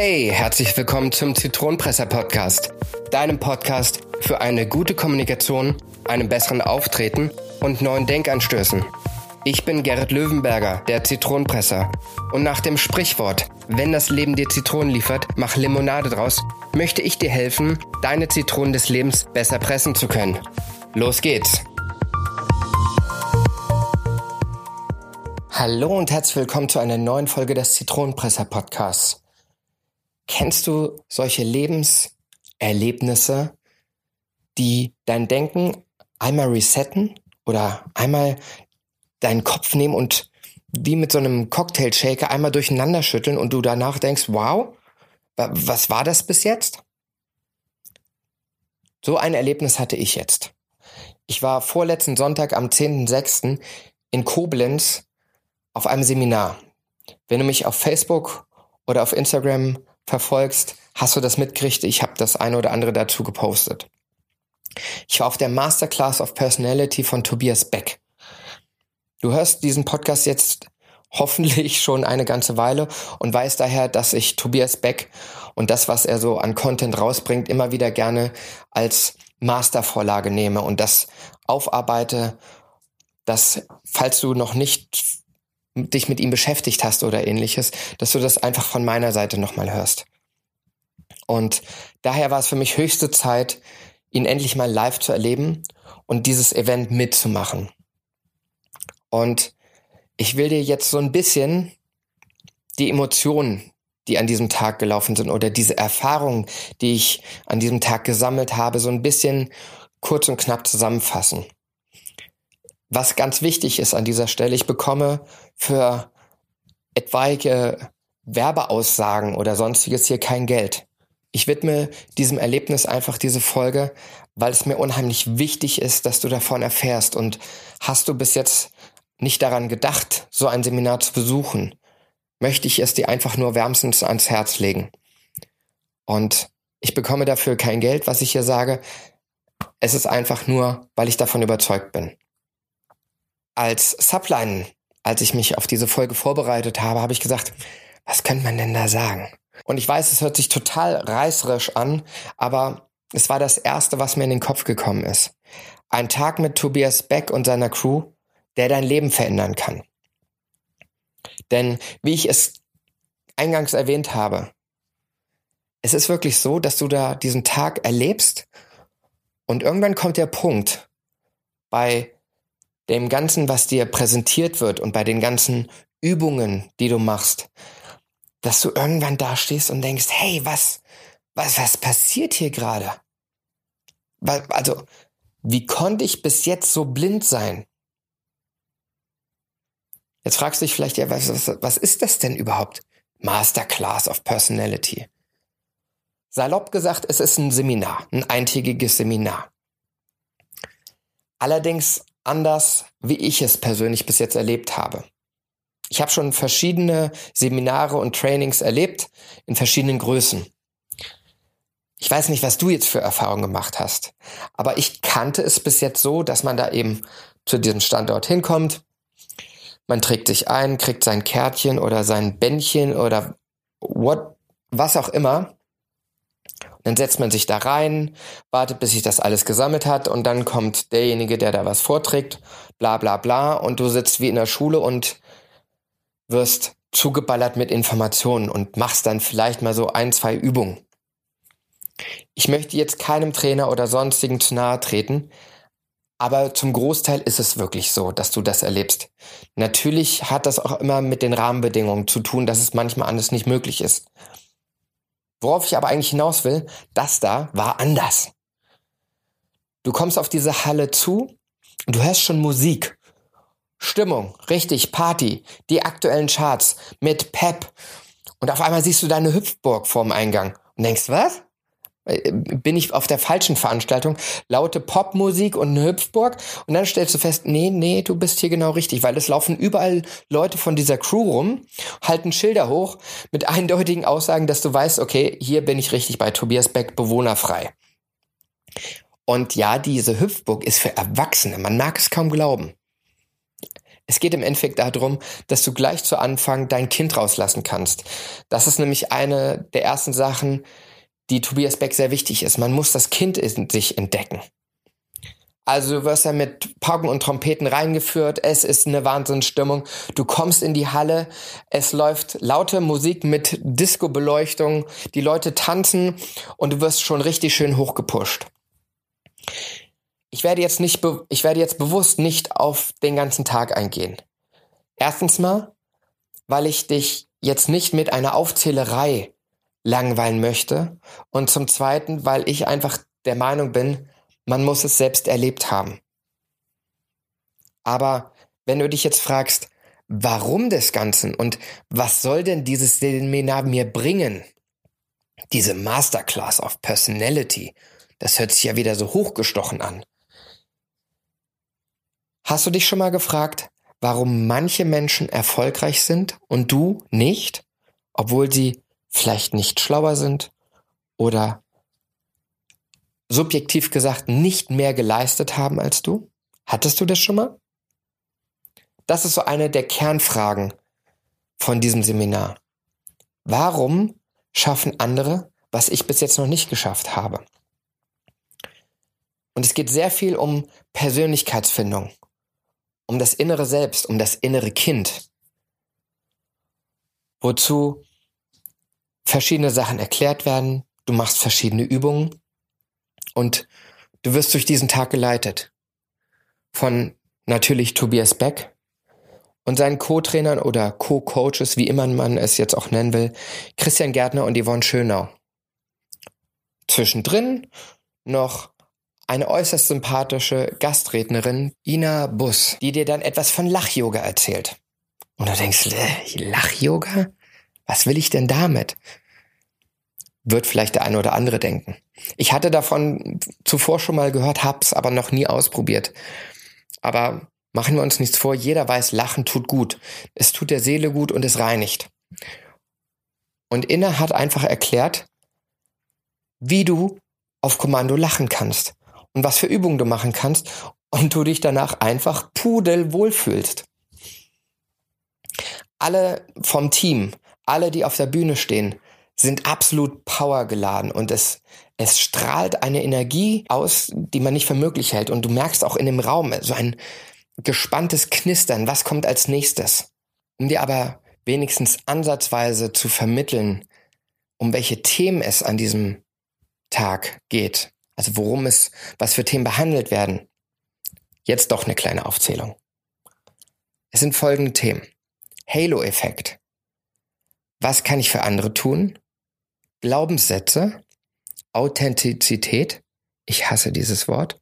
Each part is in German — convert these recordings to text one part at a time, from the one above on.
Hey, herzlich willkommen zum Zitronenpresser Podcast, deinem Podcast für eine gute Kommunikation, einen besseren Auftreten und neuen Denkanstößen. Ich bin Gerrit Löwenberger, der Zitronenpresser. Und nach dem Sprichwort, wenn das Leben dir Zitronen liefert, mach Limonade draus, möchte ich dir helfen, deine Zitronen des Lebens besser pressen zu können. Los geht's! Hallo und herzlich willkommen zu einer neuen Folge des Zitronenpresser Podcasts. Kennst du solche Lebenserlebnisse, die dein Denken einmal resetten oder einmal deinen Kopf nehmen und wie mit so einem Cocktail-Shaker einmal durcheinander schütteln und du danach denkst, wow, was war das bis jetzt? So ein Erlebnis hatte ich jetzt. Ich war vorletzten Sonntag am 10.06. in Koblenz auf einem Seminar. Wenn du mich auf Facebook oder auf Instagram verfolgst, hast du das mitgekriegt. Ich habe das eine oder andere dazu gepostet. Ich war auf der Masterclass of Personality von Tobias Beck. Du hörst diesen Podcast jetzt hoffentlich schon eine ganze Weile und weißt daher, dass ich Tobias Beck und das, was er so an Content rausbringt, immer wieder gerne als Mastervorlage nehme und das aufarbeite, dass, falls du noch nicht dich mit ihm beschäftigt hast oder ähnliches, dass du das einfach von meiner Seite nochmal hörst. Und daher war es für mich höchste Zeit, ihn endlich mal live zu erleben und dieses Event mitzumachen. Und ich will dir jetzt so ein bisschen die Emotionen, die an diesem Tag gelaufen sind oder diese Erfahrungen, die ich an diesem Tag gesammelt habe, so ein bisschen kurz und knapp zusammenfassen. Was ganz wichtig ist an dieser Stelle, ich bekomme für etwaige Werbeaussagen oder sonstiges hier kein Geld. Ich widme diesem Erlebnis einfach diese Folge, weil es mir unheimlich wichtig ist, dass du davon erfährst. Und hast du bis jetzt nicht daran gedacht, so ein Seminar zu besuchen, möchte ich es dir einfach nur wärmstens ans Herz legen. Und ich bekomme dafür kein Geld, was ich hier sage. Es ist einfach nur, weil ich davon überzeugt bin. Als Subline, als ich mich auf diese Folge vorbereitet habe, habe ich gesagt, was könnte man denn da sagen? Und ich weiß, es hört sich total reißerisch an, aber es war das erste, was mir in den Kopf gekommen ist. Ein Tag mit Tobias Beck und seiner Crew der dein Leben verändern kann. Denn wie ich es eingangs erwähnt habe, es ist wirklich so, dass du da diesen Tag erlebst und irgendwann kommt der Punkt bei dem Ganzen, was dir präsentiert wird und bei den ganzen Übungen, die du machst, dass du irgendwann da stehst und denkst, hey, was, was, was passiert hier gerade? Also, wie konnte ich bis jetzt so blind sein? Jetzt fragst du dich vielleicht, ja, was, was, was ist das denn überhaupt? Masterclass of Personality. Salopp gesagt, es ist ein Seminar, ein eintägiges Seminar. Allerdings anders, wie ich es persönlich bis jetzt erlebt habe. Ich habe schon verschiedene Seminare und Trainings erlebt in verschiedenen Größen. Ich weiß nicht, was du jetzt für Erfahrungen gemacht hast, aber ich kannte es bis jetzt so, dass man da eben zu diesem Standort hinkommt, man trägt sich ein, kriegt sein Kärtchen oder sein Bändchen oder what, was auch immer. Dann setzt man sich da rein, wartet, bis sich das alles gesammelt hat und dann kommt derjenige, der da was vorträgt, bla bla bla und du sitzt wie in der Schule und wirst zugeballert mit Informationen und machst dann vielleicht mal so ein, zwei Übungen. Ich möchte jetzt keinem Trainer oder sonstigen zu nahe treten, aber zum Großteil ist es wirklich so, dass du das erlebst. Natürlich hat das auch immer mit den Rahmenbedingungen zu tun, dass es manchmal anders nicht möglich ist. Worauf ich aber eigentlich hinaus will, das da war anders. Du kommst auf diese Halle zu und du hörst schon Musik. Stimmung, richtig, Party, die aktuellen Charts mit Pep. Und auf einmal siehst du deine Hüpfburg vorm Eingang und denkst, was? Äh, bin ich auf der falschen Veranstaltung, laute Popmusik und eine Hüpfburg und dann stellst du fest, nee, nee, du bist hier genau richtig, weil es laufen überall Leute von dieser Crew rum, halten Schilder hoch mit eindeutigen Aussagen, dass du weißt, okay, hier bin ich richtig bei Tobias Beck bewohnerfrei. Und ja, diese Hüpfburg ist für Erwachsene, man mag es kaum glauben. Es geht im Endeffekt darum, dass du gleich zu Anfang dein Kind rauslassen kannst. Das ist nämlich eine der ersten Sachen, die Tobias Beck sehr wichtig ist. Man muss das Kind in sich entdecken. Also du wirst ja mit Pauken und Trompeten reingeführt, es ist eine Wahnsinnsstimmung. Du kommst in die Halle, es läuft laute Musik mit Disco-Beleuchtung, die Leute tanzen und du wirst schon richtig schön hochgepusht. Ich werde jetzt nicht, ich werde jetzt bewusst nicht auf den ganzen Tag eingehen. Erstens mal, weil ich dich jetzt nicht mit einer Aufzählerei langweilen möchte und zum zweiten, weil ich einfach der Meinung bin, man muss es selbst erlebt haben. Aber wenn du dich jetzt fragst, warum des Ganzen und was soll denn dieses Seminar mir bringen? Diese Masterclass of Personality, das hört sich ja wieder so hochgestochen an. Hast du dich schon mal gefragt, warum manche Menschen erfolgreich sind und du nicht, obwohl sie vielleicht nicht schlauer sind oder subjektiv gesagt nicht mehr geleistet haben als du? Hattest du das schon mal? Das ist so eine der Kernfragen von diesem Seminar. Warum schaffen andere, was ich bis jetzt noch nicht geschafft habe? Und es geht sehr viel um Persönlichkeitsfindung, um das innere Selbst, um das innere Kind, wozu verschiedene Sachen erklärt werden, du machst verschiedene Übungen und du wirst durch diesen Tag geleitet. Von natürlich Tobias Beck und seinen Co-Trainern oder Co-Coaches, wie immer man es jetzt auch nennen will, Christian Gärtner und Yvonne Schönau. Zwischendrin noch eine äußerst sympathische Gastrednerin, Ina Bus, die dir dann etwas von Lach-Yoga erzählt. Und du denkst, äh, Lach-Yoga? Was will ich denn damit? wird vielleicht der eine oder andere denken. Ich hatte davon zuvor schon mal gehört, hab's aber noch nie ausprobiert. Aber machen wir uns nichts vor, jeder weiß, Lachen tut gut. Es tut der Seele gut und es reinigt. Und Inne hat einfach erklärt, wie du auf Kommando lachen kannst und was für Übungen du machen kannst und du dich danach einfach pudelwohl fühlst. Alle vom Team, alle, die auf der Bühne stehen, sind absolut powergeladen und es, es strahlt eine Energie aus, die man nicht für möglich hält. Und du merkst auch in dem Raum so ein gespanntes Knistern. Was kommt als nächstes? Um dir aber wenigstens ansatzweise zu vermitteln, um welche Themen es an diesem Tag geht. Also worum es, was für Themen behandelt werden. Jetzt doch eine kleine Aufzählung. Es sind folgende Themen. Halo-Effekt. Was kann ich für andere tun? Glaubenssätze, Authentizität, ich hasse dieses Wort,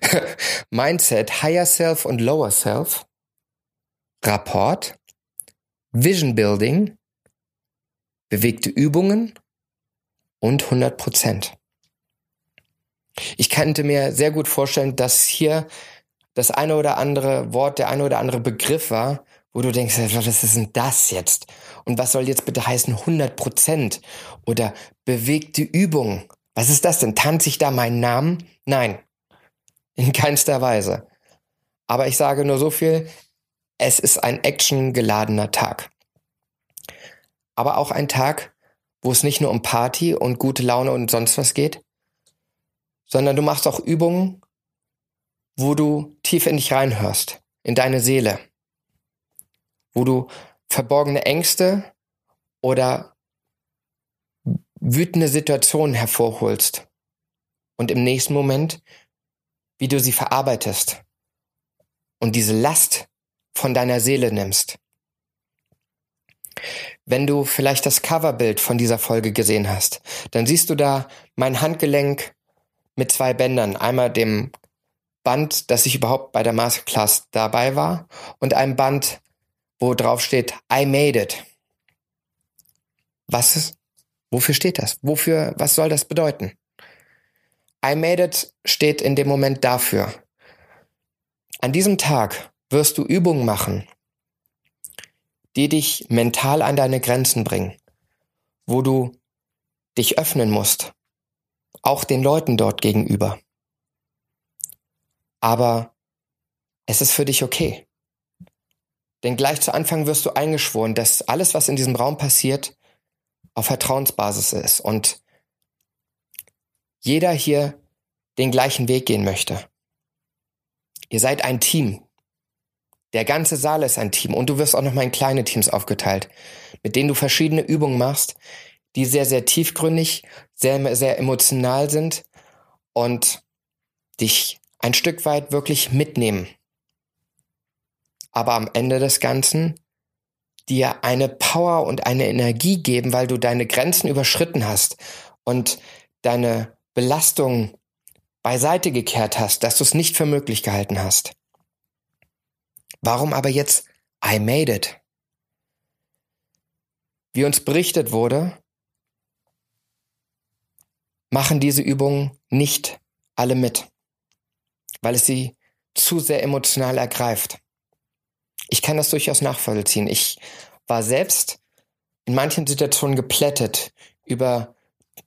Mindset, Higher Self und Lower Self, Rapport, Vision Building, bewegte Übungen. Und 100 Prozent. Ich könnte mir sehr gut vorstellen, dass hier das eine oder andere Wort, der eine oder andere Begriff war, wo du denkst, was ist denn das jetzt? Und was soll jetzt bitte heißen 100 Prozent? Oder bewegte Übung? Was ist das denn? Tanze ich da meinen Namen? Nein, in keinster Weise. Aber ich sage nur so viel, es ist ein actiongeladener Tag. Aber auch ein Tag, wo es nicht nur um Party und gute Laune und sonst was geht, sondern du machst auch Übungen, wo du tief in dich reinhörst, in deine Seele, wo du verborgene Ängste oder wütende Situationen hervorholst und im nächsten Moment, wie du sie verarbeitest und diese Last von deiner Seele nimmst. Wenn du vielleicht das Coverbild von dieser Folge gesehen hast, dann siehst du da mein Handgelenk mit zwei Bändern, einmal dem Band, dass ich überhaupt bei der Masterclass dabei war und einem Band, wo drauf steht, I made it. Was ist, wofür steht das? Wofür, was soll das bedeuten? I made it steht in dem Moment dafür. An diesem Tag wirst du Übungen machen, die dich mental an deine Grenzen bringen, wo du dich öffnen musst, auch den Leuten dort gegenüber. Aber es ist für dich okay. Denn gleich zu Anfang wirst du eingeschworen, dass alles, was in diesem Raum passiert, auf Vertrauensbasis ist und jeder hier den gleichen Weg gehen möchte. Ihr seid ein Team. Der ganze Saal ist ein Team und du wirst auch noch mal in kleine Teams aufgeteilt, mit denen du verschiedene Übungen machst, die sehr, sehr tiefgründig, sehr, sehr emotional sind und dich ein Stück weit wirklich mitnehmen. Aber am Ende des Ganzen dir eine Power und eine Energie geben, weil du deine Grenzen überschritten hast und deine Belastung beiseite gekehrt hast, dass du es nicht für möglich gehalten hast. Warum aber jetzt I made it? Wie uns berichtet wurde, machen diese Übungen nicht alle mit, weil es sie zu sehr emotional ergreift. Ich kann das durchaus nachvollziehen. Ich war selbst in manchen Situationen geplättet über,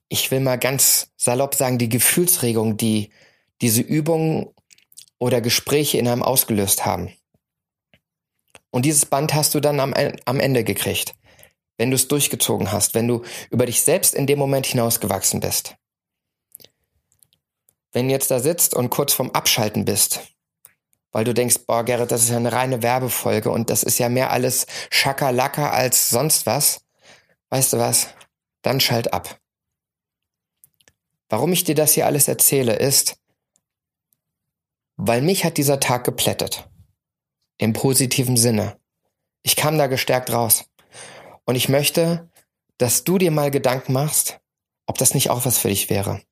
ich will mal ganz salopp sagen, die Gefühlsregung, die diese Übungen oder Gespräche in einem ausgelöst haben. Und dieses Band hast du dann am, am Ende gekriegt, wenn du es durchgezogen hast, wenn du über dich selbst in dem Moment hinausgewachsen bist. Wenn du jetzt da sitzt und kurz vorm Abschalten bist weil du denkst, boah, Gerrit, das ist ja eine reine Werbefolge und das ist ja mehr alles Schakalaka als sonst was. Weißt du was? Dann schalt ab. Warum ich dir das hier alles erzähle, ist, weil mich hat dieser Tag geplättet. Im positiven Sinne. Ich kam da gestärkt raus. Und ich möchte, dass du dir mal Gedanken machst, ob das nicht auch was für dich wäre.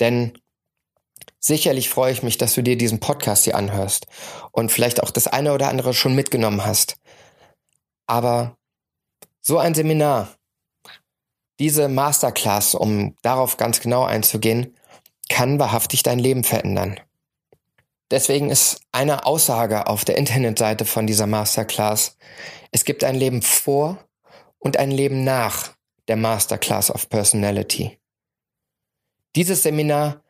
Denn Sicherlich freue ich mich, dass du dir diesen Podcast hier anhörst und vielleicht auch das eine oder andere schon mitgenommen hast. Aber so ein Seminar, diese Masterclass, um darauf ganz genau einzugehen, kann wahrhaftig dein Leben verändern. Deswegen ist eine Aussage auf der Internetseite von dieser Masterclass, es gibt ein Leben vor und ein Leben nach der Masterclass of Personality. Dieses Seminar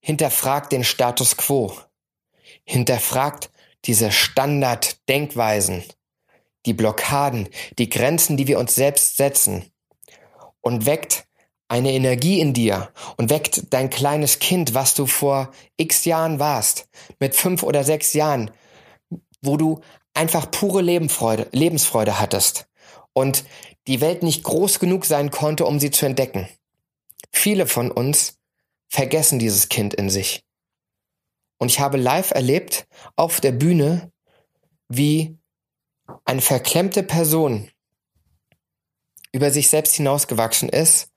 hinterfragt den Status quo, hinterfragt diese Standarddenkweisen, die Blockaden, die Grenzen, die wir uns selbst setzen und weckt eine Energie in dir und weckt dein kleines Kind, was du vor x Jahren warst, mit fünf oder sechs Jahren, wo du einfach pure Lebensfreude, Lebensfreude hattest und die Welt nicht groß genug sein konnte, um sie zu entdecken. Viele von uns vergessen dieses Kind in sich. Und ich habe live erlebt auf der Bühne, wie eine verklemmte Person über sich selbst hinausgewachsen ist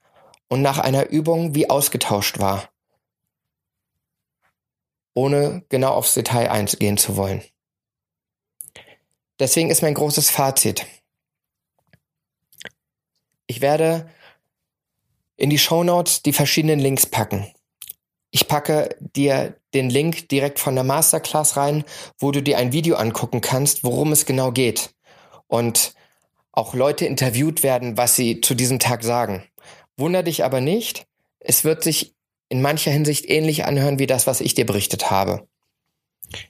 und nach einer Übung wie ausgetauscht war, ohne genau aufs Detail eingehen zu wollen. Deswegen ist mein großes Fazit. Ich werde in die Show Notes die verschiedenen Links packen. Ich packe dir den Link direkt von der Masterclass rein, wo du dir ein Video angucken kannst, worum es genau geht. Und auch Leute interviewt werden, was sie zu diesem Tag sagen. Wunder dich aber nicht, es wird sich in mancher Hinsicht ähnlich anhören wie das, was ich dir berichtet habe.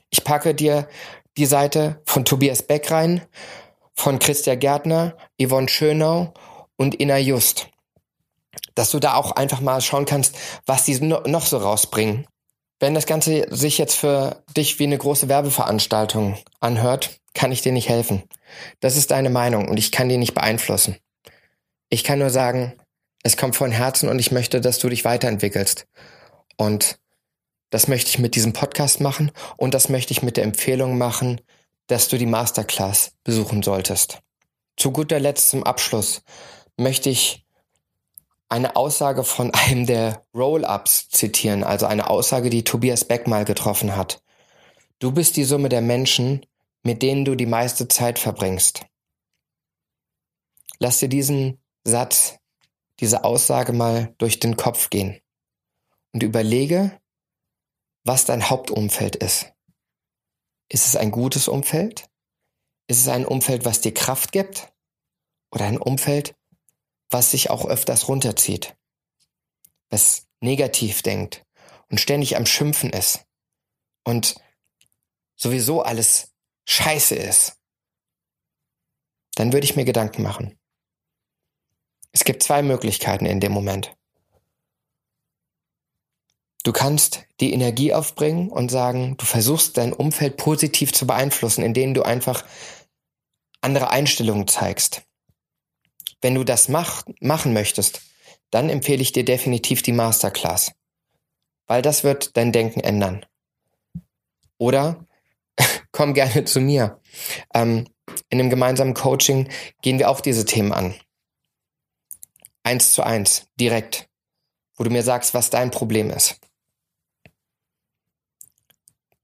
Ich packe dir die Seite von Tobias Beck rein, von Christian Gärtner, Yvonne Schönau und Ina Just dass du da auch einfach mal schauen kannst, was die noch so rausbringen. Wenn das Ganze sich jetzt für dich wie eine große Werbeveranstaltung anhört, kann ich dir nicht helfen. Das ist deine Meinung und ich kann die nicht beeinflussen. Ich kann nur sagen, es kommt von Herzen und ich möchte, dass du dich weiterentwickelst. Und das möchte ich mit diesem Podcast machen und das möchte ich mit der Empfehlung machen, dass du die Masterclass besuchen solltest. Zu guter Letzt zum Abschluss möchte ich eine Aussage von einem der Roll-ups zitieren, also eine Aussage, die Tobias Beck mal getroffen hat. Du bist die Summe der Menschen, mit denen du die meiste Zeit verbringst. Lass dir diesen Satz, diese Aussage mal durch den Kopf gehen und überlege, was dein Hauptumfeld ist. Ist es ein gutes Umfeld? Ist es ein Umfeld, was dir Kraft gibt? Oder ein Umfeld, was sich auch öfters runterzieht, was negativ denkt und ständig am Schimpfen ist und sowieso alles scheiße ist dann würde ich mir Gedanken machen. Es gibt zwei Möglichkeiten in dem Moment. Du kannst die Energie aufbringen und sagen, du versuchst dein Umfeld positiv zu beeinflussen, indem du einfach andere Einstellungen zeigst. Wenn du das mach, machen möchtest, dann empfehle ich dir definitiv die Masterclass, weil das wird dein Denken ändern. Oder komm gerne zu mir. Ähm, in einem gemeinsamen Coaching gehen wir auch diese Themen an. Eins zu eins, direkt, wo du mir sagst, was dein Problem ist.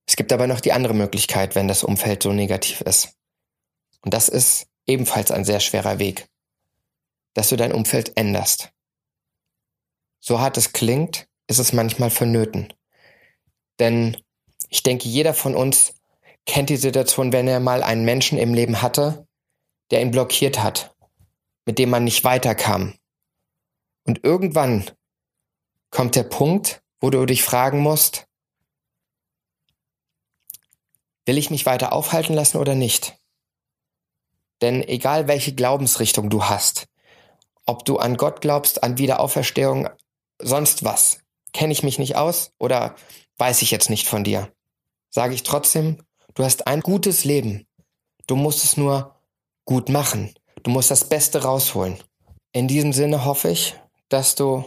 Es gibt aber noch die andere Möglichkeit, wenn das Umfeld so negativ ist. Und das ist ebenfalls ein sehr schwerer Weg, dass du dein Umfeld änderst. So hart es klingt, ist es manchmal vonnöten. Denn ich denke, jeder von uns kennt die Situation, wenn er mal einen Menschen im Leben hatte, der ihn blockiert hat, mit dem man nicht weiterkam. Und irgendwann kommt der Punkt, wo du dich fragen musst, will ich mich weiter aufhalten lassen oder nicht? Denn egal welche Glaubensrichtung du hast, ob du an Gott glaubst, an Wiederauferstehung, sonst was, kenne ich mich nicht aus oder weiß ich jetzt nicht von dir, sage ich trotzdem, du hast ein gutes Leben. Du musst es nur gut machen. Du musst das Beste rausholen. In diesem Sinne hoffe ich, dass du,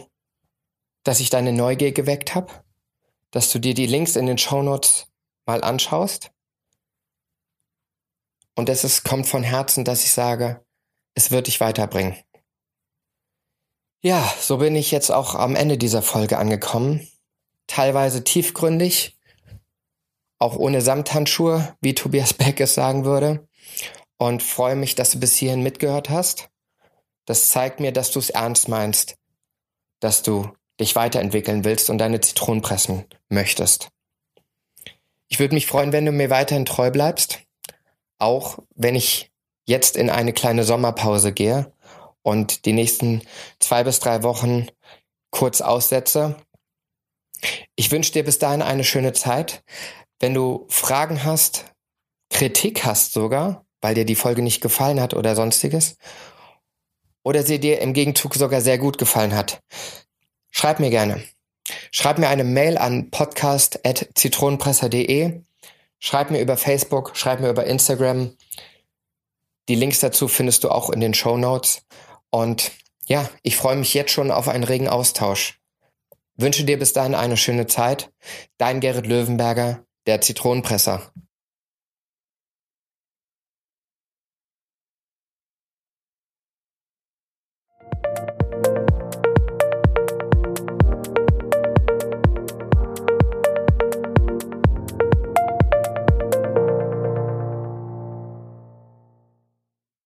dass ich deine Neugier geweckt habe, dass du dir die Links in den Shownotes mal anschaust und es kommt von Herzen, dass ich sage, es wird dich weiterbringen. Ja, so bin ich jetzt auch am Ende dieser Folge angekommen. Teilweise tiefgründig, auch ohne Samthandschuhe, wie Tobias Beck es sagen würde. Und freue mich, dass du bis hierhin mitgehört hast. Das zeigt mir, dass du es ernst meinst, dass du dich weiterentwickeln willst und deine Zitronen pressen möchtest. Ich würde mich freuen, wenn du mir weiterhin treu bleibst, auch wenn ich jetzt in eine kleine Sommerpause gehe und die nächsten zwei bis drei Wochen kurz aussetze. Ich wünsche dir bis dahin eine schöne Zeit. Wenn du Fragen hast, Kritik hast sogar, weil dir die Folge nicht gefallen hat oder sonstiges, oder sie dir im Gegenzug sogar sehr gut gefallen hat, schreib mir gerne. Schreib mir eine Mail an podcast.zitronenpresser.de. Schreib mir über Facebook, schreib mir über Instagram. Die Links dazu findest du auch in den Show Notes. Und ja, ich freue mich jetzt schon auf einen regen Austausch. Wünsche dir bis dahin eine schöne Zeit. Dein Gerrit Löwenberger, der Zitronenpresser.